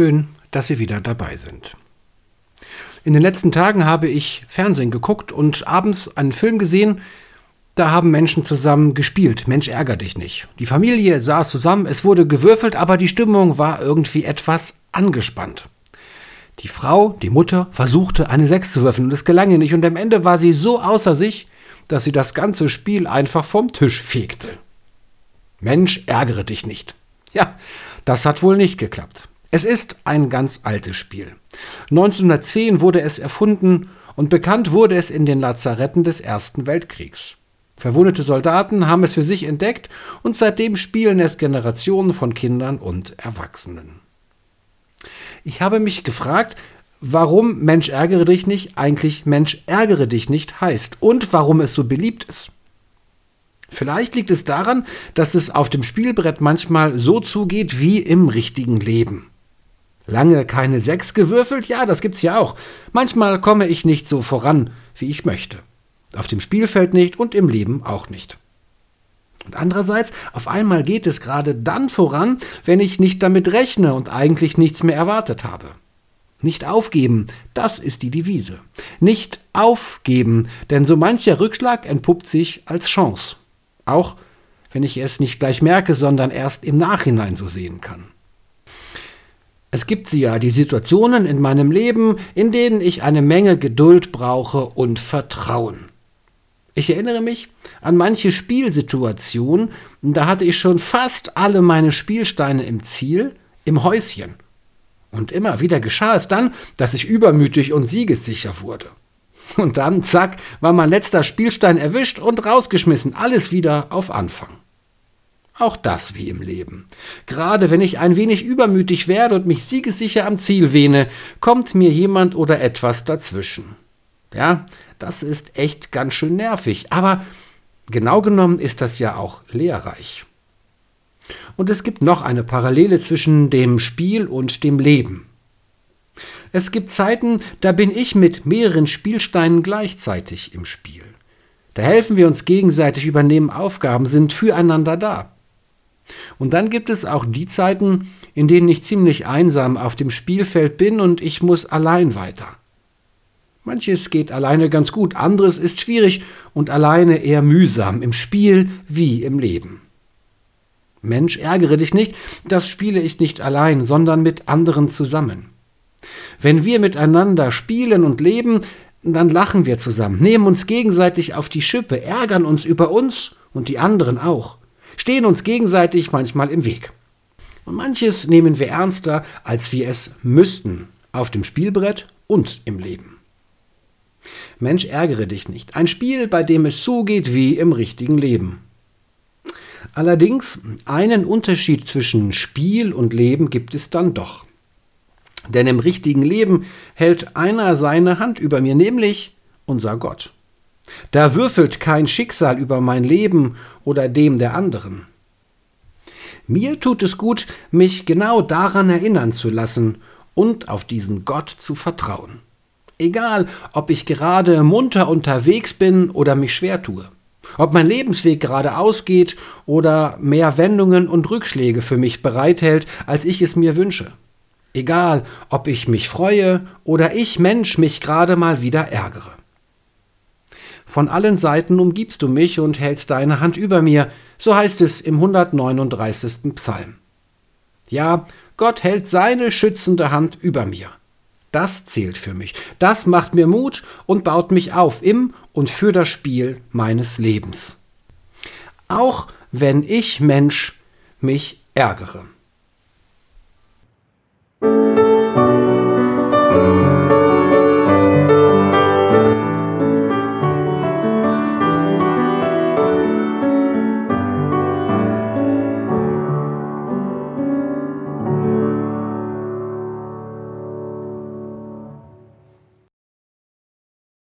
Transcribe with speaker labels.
Speaker 1: Schön, dass Sie wieder dabei sind. In den letzten Tagen habe ich Fernsehen geguckt und abends einen Film gesehen, da haben Menschen zusammen gespielt. Mensch, ärger dich nicht. Die Familie saß zusammen, es wurde gewürfelt, aber die Stimmung war irgendwie etwas angespannt. Die Frau, die Mutter, versuchte eine Sechs zu würfeln und es gelang ihr nicht und am Ende war sie so außer sich, dass sie das ganze Spiel einfach vom Tisch fegte. Mensch, ärgere dich nicht. Ja, das hat wohl nicht geklappt. Es ist ein ganz altes Spiel. 1910 wurde es erfunden und bekannt wurde es in den Lazaretten des Ersten Weltkriegs. Verwundete Soldaten haben es für sich entdeckt und seitdem spielen es Generationen von Kindern und Erwachsenen. Ich habe mich gefragt, warum Mensch ärgere dich nicht eigentlich Mensch ärgere dich nicht heißt und warum es so beliebt ist. Vielleicht liegt es daran, dass es auf dem Spielbrett manchmal so zugeht wie im richtigen Leben. Lange keine Sechs gewürfelt? Ja, das gibt's ja auch. Manchmal komme ich nicht so voran, wie ich möchte. Auf dem Spielfeld nicht und im Leben auch nicht. Und andererseits, auf einmal geht es gerade dann voran, wenn ich nicht damit rechne und eigentlich nichts mehr erwartet habe. Nicht aufgeben, das ist die Devise. Nicht aufgeben, denn so mancher Rückschlag entpuppt sich als Chance. Auch wenn ich es nicht gleich merke, sondern erst im Nachhinein so sehen kann. Es gibt sie ja, die Situationen in meinem Leben, in denen ich eine Menge Geduld brauche und Vertrauen. Ich erinnere mich an manche Spielsituationen, da hatte ich schon fast alle meine Spielsteine im Ziel, im Häuschen. Und immer wieder geschah es dann, dass ich übermütig und siegessicher wurde. Und dann, zack, war mein letzter Spielstein erwischt und rausgeschmissen, alles wieder auf Anfang. Auch das wie im Leben. Gerade wenn ich ein wenig übermütig werde und mich siegessicher am Ziel wähne, kommt mir jemand oder etwas dazwischen. Ja, das ist echt ganz schön nervig, aber genau genommen ist das ja auch lehrreich. Und es gibt noch eine Parallele zwischen dem Spiel und dem Leben. Es gibt Zeiten, da bin ich mit mehreren Spielsteinen gleichzeitig im Spiel. Da helfen wir uns gegenseitig, übernehmen Aufgaben, sind füreinander da. Und dann gibt es auch die Zeiten, in denen ich ziemlich einsam auf dem Spielfeld bin und ich muss allein weiter. Manches geht alleine ganz gut, anderes ist schwierig und alleine eher mühsam, im Spiel wie im Leben. Mensch, ärgere dich nicht, das spiele ich nicht allein, sondern mit anderen zusammen. Wenn wir miteinander spielen und leben, dann lachen wir zusammen, nehmen uns gegenseitig auf die Schippe, ärgern uns über uns und die anderen auch stehen uns gegenseitig manchmal im Weg. Und manches nehmen wir ernster, als wir es müssten, auf dem Spielbrett und im Leben. Mensch, ärgere dich nicht. Ein Spiel, bei dem es zugeht wie im richtigen Leben. Allerdings, einen Unterschied zwischen Spiel und Leben gibt es dann doch. Denn im richtigen Leben hält einer seine Hand über mir, nämlich unser Gott. Da würfelt kein Schicksal über mein Leben oder dem der anderen. Mir tut es gut, mich genau daran erinnern zu lassen und auf diesen Gott zu vertrauen. Egal, ob ich gerade munter unterwegs bin oder mich schwer tue. Ob mein Lebensweg geradeaus geht oder mehr Wendungen und Rückschläge für mich bereithält, als ich es mir wünsche. Egal, ob ich mich freue oder ich Mensch mich gerade mal wieder ärgere. Von allen Seiten umgibst du mich und hältst deine Hand über mir, so heißt es im 139. Psalm. Ja, Gott hält seine schützende Hand über mir. Das zählt für mich. Das macht mir Mut und baut mich auf im und für das Spiel meines Lebens. Auch wenn ich Mensch mich ärgere.